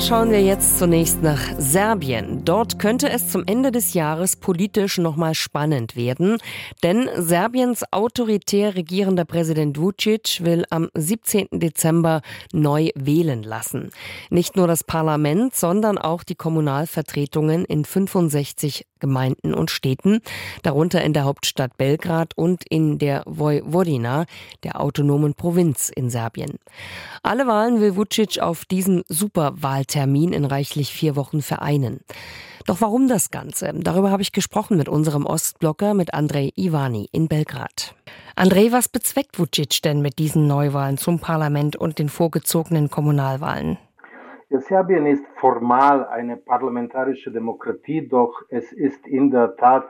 Schauen wir jetzt zunächst nach Serbien. Dort könnte es zum Ende des Jahres politisch nochmal spannend werden, denn Serbiens autoritär regierender Präsident Vucic will am 17. Dezember neu wählen lassen. Nicht nur das Parlament, sondern auch die Kommunalvertretungen in 65 Gemeinden und Städten, darunter in der Hauptstadt Belgrad und in der Vojvodina, der autonomen Provinz in Serbien. Alle Wahlen will Vucic auf diesem Superwahltermin in reichlich vier Wochen vereinen. Doch warum das Ganze? Darüber habe ich gesprochen mit unserem Ostblocker, mit Andrei Ivani in Belgrad. Andrei, was bezweckt Vucic denn mit diesen Neuwahlen zum Parlament und den vorgezogenen Kommunalwahlen? Serbien ist formal eine parlamentarische Demokratie, doch es ist in der Tat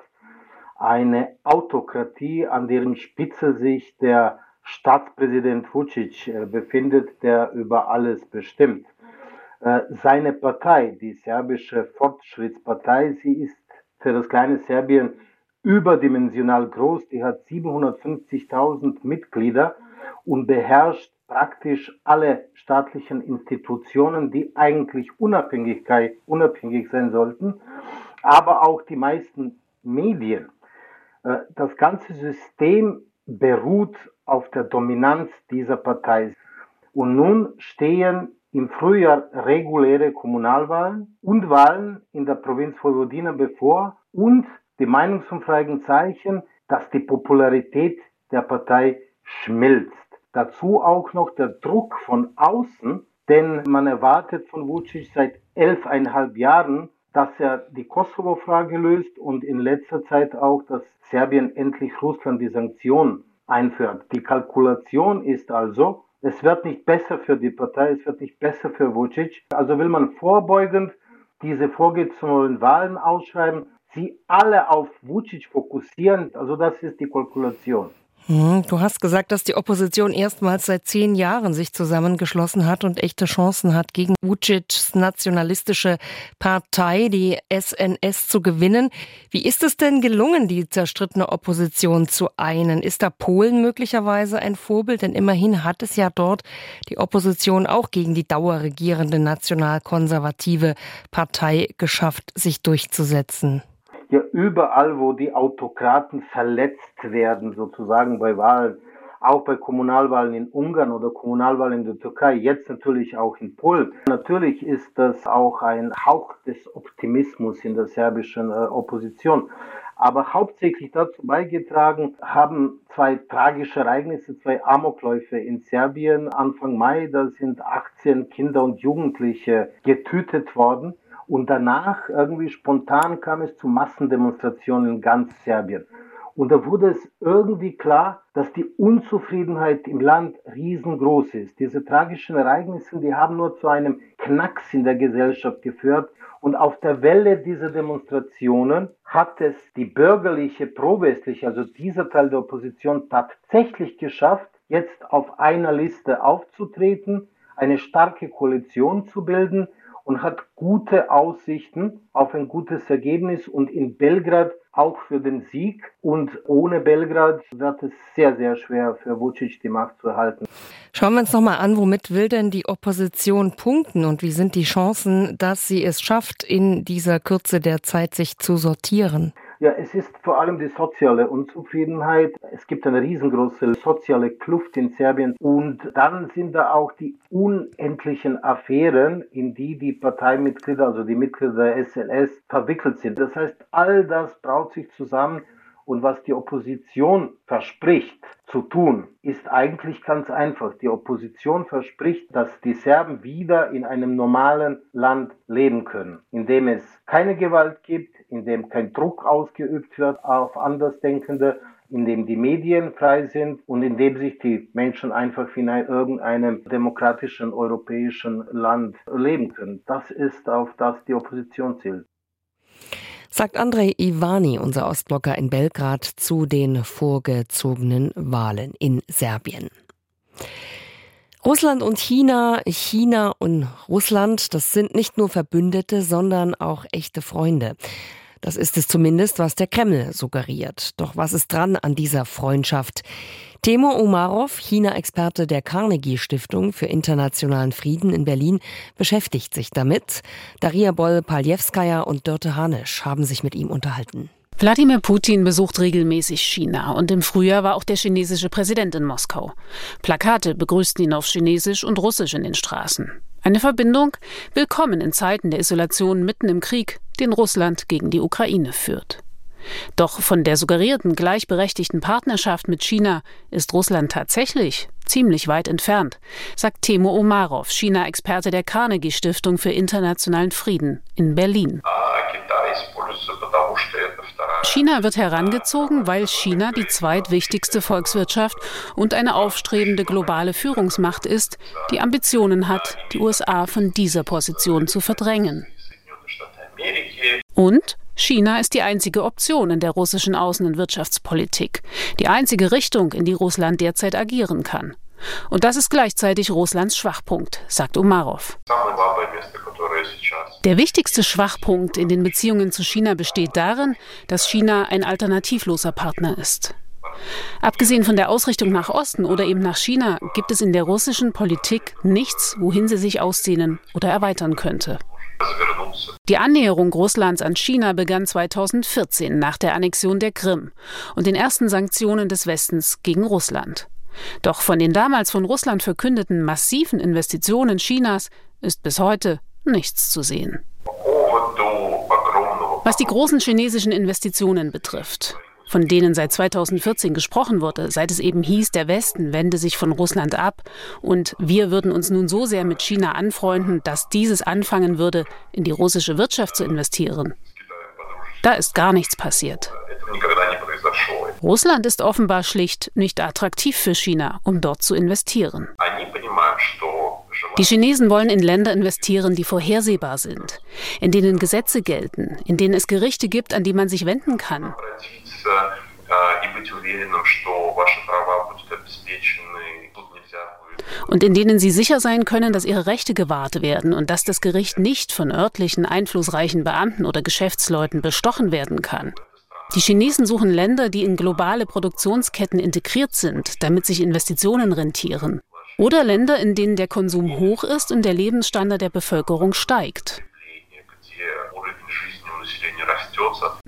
eine Autokratie, an deren Spitze sich der Staatspräsident Vucic äh, befindet, der über alles bestimmt. Äh, seine Partei, die serbische Fortschrittspartei, sie ist für das kleine Serbien überdimensional groß, die hat 750.000 Mitglieder und beherrscht praktisch alle staatlichen Institutionen, die eigentlich Unabhängigkeit, unabhängig sein sollten, aber auch die meisten Medien. Äh, das ganze System beruht auf der Dominanz dieser Partei. Und nun stehen im Frühjahr reguläre Kommunalwahlen und Wahlen in der Provinz Vojvodina bevor und die Meinungsumfragen zeichnen, dass die Popularität der Partei schmilzt. Dazu auch noch der Druck von außen, denn man erwartet von Vucic seit elfeinhalb Jahren, dass er die Kosovo-Frage löst und in letzter Zeit auch, dass Serbien endlich Russland die Sanktionen einführt. Die Kalkulation ist also, es wird nicht besser für die Partei, es wird nicht besser für Vucic. Also will man vorbeugend diese vorgezogenen Wahlen ausschreiben, sie alle auf Vucic fokussieren. Also das ist die Kalkulation. Hm, du hast gesagt, dass die Opposition erstmals seit zehn Jahren sich zusammengeschlossen hat und echte Chancen hat, gegen Vucic's nationalistische Partei, die SNS, zu gewinnen. Wie ist es denn gelungen, die zerstrittene Opposition zu einen? Ist da Polen möglicherweise ein Vorbild? Denn immerhin hat es ja dort die Opposition auch gegen die dauerregierende nationalkonservative Partei geschafft, sich durchzusetzen ja überall, wo die Autokraten verletzt werden, sozusagen bei Wahlen, auch bei Kommunalwahlen in Ungarn oder Kommunalwahlen in der Türkei, jetzt natürlich auch in Polen. Natürlich ist das auch ein Hauch des Optimismus in der serbischen äh, Opposition. Aber hauptsächlich dazu beigetragen haben zwei tragische Ereignisse, zwei Amokläufe in Serbien Anfang Mai. Da sind 18 Kinder und Jugendliche getötet worden. Und danach irgendwie spontan kam es zu Massendemonstrationen in ganz Serbien. Und da wurde es irgendwie klar, dass die Unzufriedenheit im Land riesengroß ist. Diese tragischen Ereignisse, die haben nur zu einem Knacks in der Gesellschaft geführt. Und auf der Welle dieser Demonstrationen hat es die bürgerliche, pro-westliche, also dieser Teil der Opposition tatsächlich geschafft, jetzt auf einer Liste aufzutreten, eine starke Koalition zu bilden, und hat gute Aussichten auf ein gutes Ergebnis und in Belgrad auch für den Sieg. Und ohne Belgrad wird es sehr, sehr schwer für Vucic die Macht zu erhalten. Schauen wir uns nochmal an, womit will denn die Opposition punkten und wie sind die Chancen, dass sie es schafft, in dieser Kürze der Zeit sich zu sortieren? Ja, es ist vor allem die soziale Unzufriedenheit. Es gibt eine riesengroße soziale Kluft in Serbien und dann sind da auch die unendlichen Affären, in die die Parteimitglieder, also die Mitglieder der SLS verwickelt sind. Das heißt, all das braut sich zusammen und was die Opposition verspricht zu tun, ist eigentlich ganz einfach. Die Opposition verspricht, dass die Serben wieder in einem normalen Land leben können, in dem es keine Gewalt gibt, in dem kein Druck ausgeübt wird auf Andersdenkende, in dem die Medien frei sind und in dem sich die Menschen einfach in irgendeinem demokratischen europäischen Land leben können. Das ist auf das die Opposition zielt sagt Andrei Ivani, unser Ostblocker in Belgrad, zu den vorgezogenen Wahlen in Serbien. Russland und China, China und Russland, das sind nicht nur Verbündete, sondern auch echte Freunde. Das ist es zumindest, was der Kreml suggeriert. Doch was ist dran an dieser Freundschaft? Timo Umarov, China-Experte der Carnegie Stiftung für internationalen Frieden in Berlin, beschäftigt sich damit. Daria Boll-Paljewskaja und Dörte Hanisch haben sich mit ihm unterhalten. Wladimir Putin besucht regelmäßig China und im Frühjahr war auch der chinesische Präsident in Moskau. Plakate begrüßten ihn auf Chinesisch und Russisch in den Straßen. Eine Verbindung, willkommen in Zeiten der Isolation mitten im Krieg, den Russland gegen die Ukraine führt. Doch von der suggerierten gleichberechtigten Partnerschaft mit China ist Russland tatsächlich ziemlich weit entfernt, sagt Timo Omarov, China-Experte der Carnegie Stiftung für internationalen Frieden in Berlin. China wird herangezogen, weil China die zweitwichtigste Volkswirtschaft und eine aufstrebende globale Führungsmacht ist, die Ambitionen hat, die USA von dieser Position zu verdrängen. Und China ist die einzige Option in der russischen Außen- und Wirtschaftspolitik, die einzige Richtung, in die Russland derzeit agieren kann. Und das ist gleichzeitig Russlands Schwachpunkt, sagt Umarov. Der wichtigste Schwachpunkt in den Beziehungen zu China besteht darin, dass China ein alternativloser Partner ist. Abgesehen von der Ausrichtung nach Osten oder eben nach China gibt es in der russischen Politik nichts, wohin sie sich ausdehnen oder erweitern könnte. Die Annäherung Russlands an China begann 2014 nach der Annexion der Krim und den ersten Sanktionen des Westens gegen Russland. Doch von den damals von Russland verkündeten massiven Investitionen Chinas ist bis heute nichts zu sehen. Was die großen chinesischen Investitionen betrifft, von denen seit 2014 gesprochen wurde, seit es eben hieß, der Westen wende sich von Russland ab und wir würden uns nun so sehr mit China anfreunden, dass dieses anfangen würde, in die russische Wirtschaft zu investieren. Da ist gar nichts passiert. Russland ist offenbar schlicht nicht attraktiv für China, um dort zu investieren. Die Chinesen wollen in Länder investieren, die vorhersehbar sind, in denen Gesetze gelten, in denen es Gerichte gibt, an die man sich wenden kann. Und in denen sie sicher sein können, dass ihre Rechte gewahrt werden und dass das Gericht nicht von örtlichen einflussreichen Beamten oder Geschäftsleuten bestochen werden kann. Die Chinesen suchen Länder, die in globale Produktionsketten integriert sind, damit sich Investitionen rentieren. Oder Länder, in denen der Konsum hoch ist und der Lebensstandard der Bevölkerung steigt.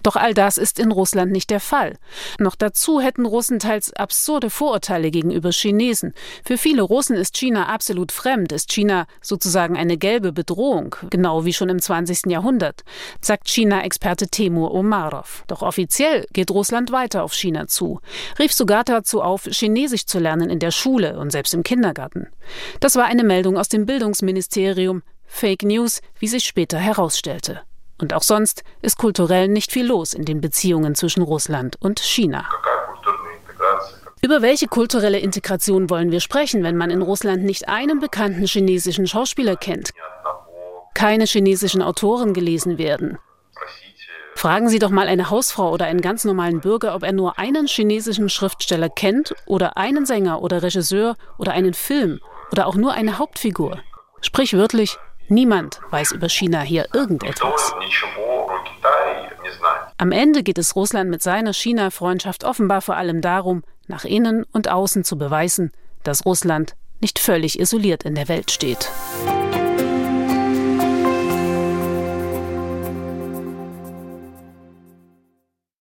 Doch all das ist in Russland nicht der Fall. Noch dazu hätten Russen teils absurde Vorurteile gegenüber Chinesen. Für viele Russen ist China absolut fremd, ist China sozusagen eine gelbe Bedrohung, genau wie schon im 20. Jahrhundert, sagt China-Experte Temur Omarov. Doch offiziell geht Russland weiter auf China zu, rief sogar dazu auf, Chinesisch zu lernen in der Schule und selbst im Kindergarten. Das war eine Meldung aus dem Bildungsministerium, Fake News, wie sich später herausstellte. Und auch sonst ist kulturell nicht viel los in den Beziehungen zwischen Russland und China. Über welche kulturelle Integration wollen wir sprechen, wenn man in Russland nicht einen bekannten chinesischen Schauspieler kennt, keine chinesischen Autoren gelesen werden? Fragen Sie doch mal eine Hausfrau oder einen ganz normalen Bürger, ob er nur einen chinesischen Schriftsteller kennt oder einen Sänger oder Regisseur oder einen Film oder auch nur eine Hauptfigur. Sprichwörtlich Niemand weiß über China hier irgendetwas. Am Ende geht es Russland mit seiner China-Freundschaft offenbar vor allem darum, nach innen und außen zu beweisen, dass Russland nicht völlig isoliert in der Welt steht.